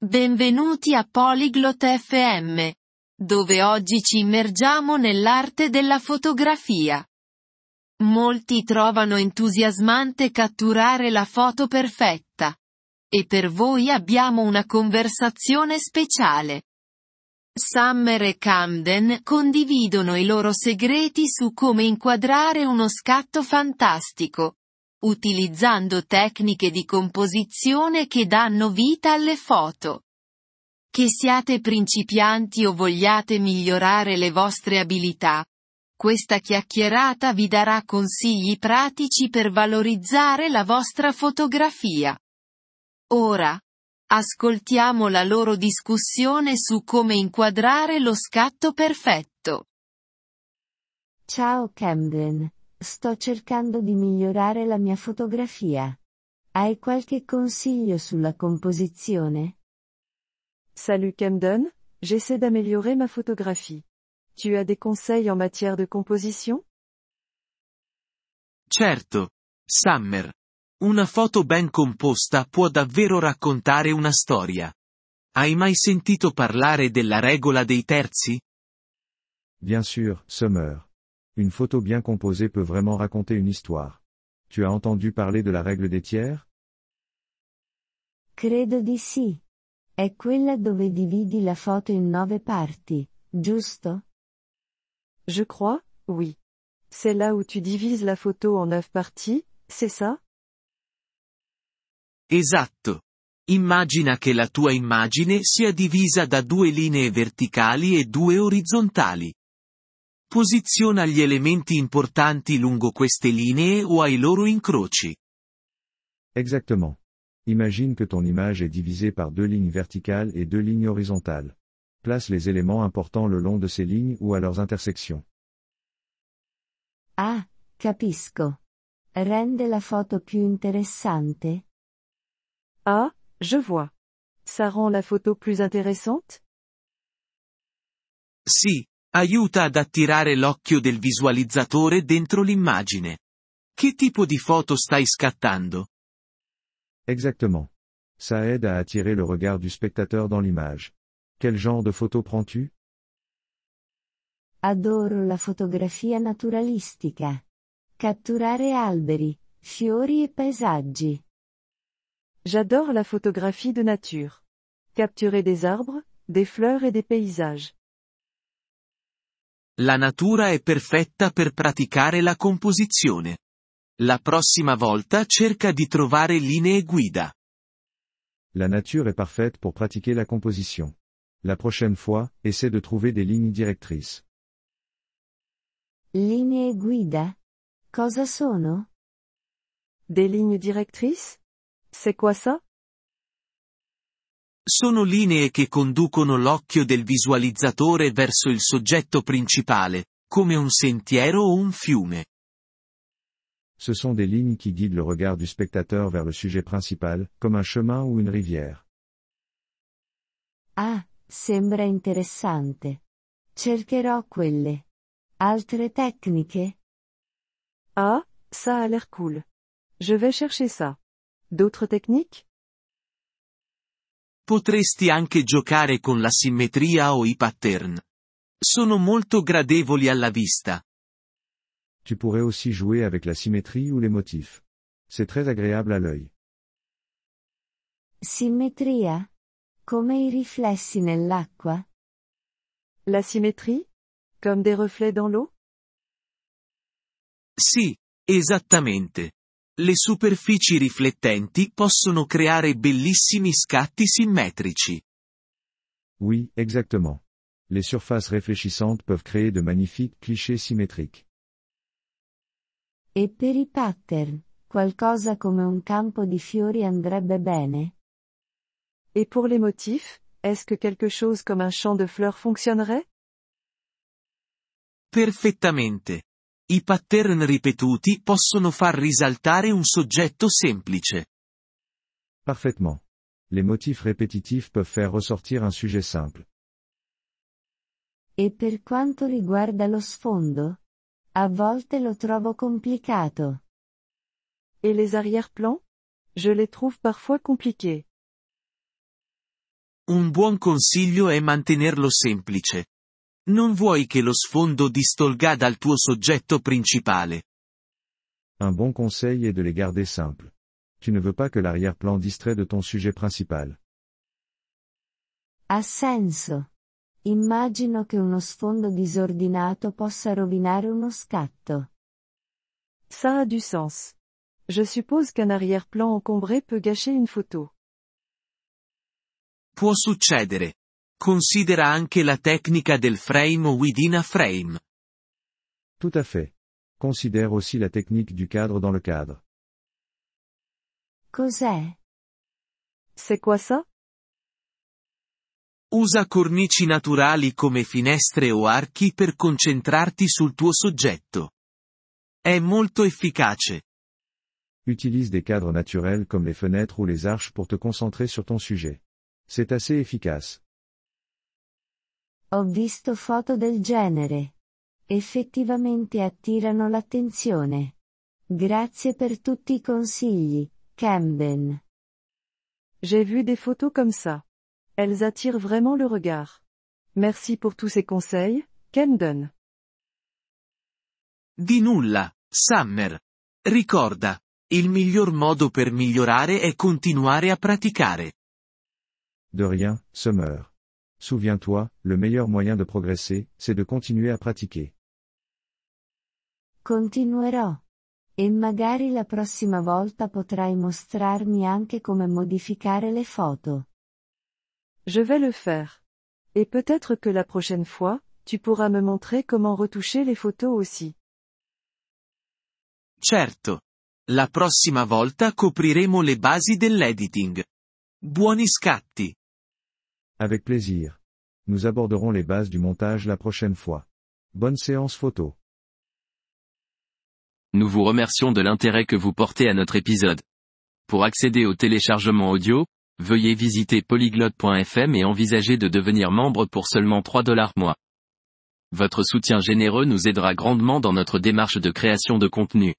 Benvenuti a Polyglot FM, dove oggi ci immergiamo nell'arte della fotografia. Molti trovano entusiasmante catturare la foto perfetta. E per voi abbiamo una conversazione speciale. Summer e Camden condividono i loro segreti su come inquadrare uno scatto fantastico, utilizzando tecniche di composizione che danno vita alle foto. Che siate principianti o vogliate migliorare le vostre abilità, questa chiacchierata vi darà consigli pratici per valorizzare la vostra fotografia. Ora, ascoltiamo la loro discussione su come inquadrare lo scatto perfetto. Ciao Camden, sto cercando di migliorare la mia fotografia. Hai qualche consiglio sulla composizione? Salut Camden, j'essaie d'améliorer ma photographie. Tu as des conseils en matière de composition? Certo. Summer. Una foto ben composta può davvero raccontare una storia. Hai mai sentito parlare della regola dei terzi? Bien sûr, Summer. Une photo bien composée peut vraiment raconter une histoire. Tu as entendu parler de la règle des tiers? Credo di sì. È quella dove dividi la foto in nove parti, giusto? Je crois, oui. C'est là où tu divises la photo en neuf parties, c'est ça? Esatto. Immagina che la tua immagine sia divisa da due linee verticali e due orizzontali. Posiziona gli elementi importanti lungo queste linee o ai loro incroci. Exactement. Imagine que ton image est divisée par deux lignes verticales et deux lignes horizontales. Place les éléments importants le long de ces lignes ou à leurs intersections. Ah, capisco. Rende la foto più interessante? Ah, je vois. Ça rend la photo plus intéressante? Sì, aiuta ad attirare l'occhio del visualizzatore dentro l'immagine. Che tipo di foto stai scattando? Exactement. Ça aide à attirer le regard du spectateur dans l'image. Quel genre de photo prends-tu? Adoro la fotografia naturalistica. Catturare alberi, fiori e paesaggi. J'adore la photographie de nature. Capturer des arbres, des fleurs et des paysages. La natura è perfetta per praticare la composizione. La prossima volta cerca di trovare linee guida. La nature est parfaite pour pratiquer la composition. La prochaine fois, essaie de trouver des lignes directrices. Linee guida? Cosa sono? Des lignes directrices? C'est quoi ça? Sono linee che conducono l'occhio del visualizzatore verso il soggetto principale, come un sentiero o un fiume. Ce sont des lignes qui guident le regard du spectateur vers le sujet principal, comme un chemin ou une rivière. Ah, sembra interessante. Cercherò quelle. Altre tecniche? Ah, ça a l'air cool. Je vais chercher ça. D'autres techniques? Potresti anche giocare con la simmetria o i pattern. Sono molto gradevoli alla vista. Tu pourrais aussi jouer avec la symétrie ou les motifs. C'est très agréable à l'œil. Simmetria? Come i riflessi nell'acqua? La symétrie? Comme des reflets dans l'eau? Sì, esattamente. Le superfici riflettenti possono creare bellissimi scatti simmetrici. Oui, exactement. Les surfaces réfléchissantes peuvent créer de magnifiques clichés symétriques. E per i pattern, qualcosa come un campo di fiori andrebbe bene? Et pour les motifs, est-ce que quelque chose comme un champ de fleurs fonctionnerait? Perfettamente. I pattern ripetuti possono far risaltare un soggetto semplice. Parfaitement. Les motifs répétitifs peuvent faire ressortir un sujet simple. E per quanto riguarda lo sfondo? A volte lo trovo complicato. Et les arrière-plans? Je les trouve parfois compliqués. Un buon consiglio è mantenerlo semplice. Non vuoi che lo sfondo distolga dal tuo soggetto principale. Un bon conseil est de les garder simples. Tu ne veux pas que l'arrière-plan distrait de ton sujet principal. Ha senso. Immagino che uno sfondo disordinato possa rovinare uno scatto. Ça a du sens. Je suppose qu'un arrière-plan encombré peut gâcher une photo. Può succedere. Considera anche la tecnica del frame within a frame. Tout à fait. Considère aussi la technique du cadre dans le cadre. Cos'è? C'est quoi ça? Usa cornici naturali come finestre o archi per concentrarti sul tuo soggetto. È molto efficace. Utilise des cadres naturels comme les fenêtres ou les arches pour te concentrer sur ton sujet. C'est assez efficace. Ho visto foto del genere. Effettivamente attirano l'attenzione. Grazie per tutti i consigli, Camden. J'ai vu des photos comme ça. Elles attirent vraiment le regard. Merci pour tous ces conseils, Camden. Di nulla, Summer. Ricorda, il miglior modo per migliorare è continuare a praticare. De rien, Summer. Souviens-toi, le meilleur moyen de progresser, c'est de continuer à pratiquer. Continuerò. E magari la prossima volta potrai mostrarmi anche come modificare le foto. Je vais le faire. Et peut-être que la prochaine fois, tu pourras me montrer comment retoucher les photos aussi. Certo. La prossima volta copriremo le basi dell'editing. Buoni scatti. Avec plaisir. Nous aborderons les bases du montage la prochaine fois. Bonne séance photo. Nous vous remercions de l'intérêt que vous portez à notre épisode. Pour accéder au téléchargement audio, veuillez visiter polyglotte.fm et envisager de devenir membre pour seulement 3 dollars mois. Votre soutien généreux nous aidera grandement dans notre démarche de création de contenu.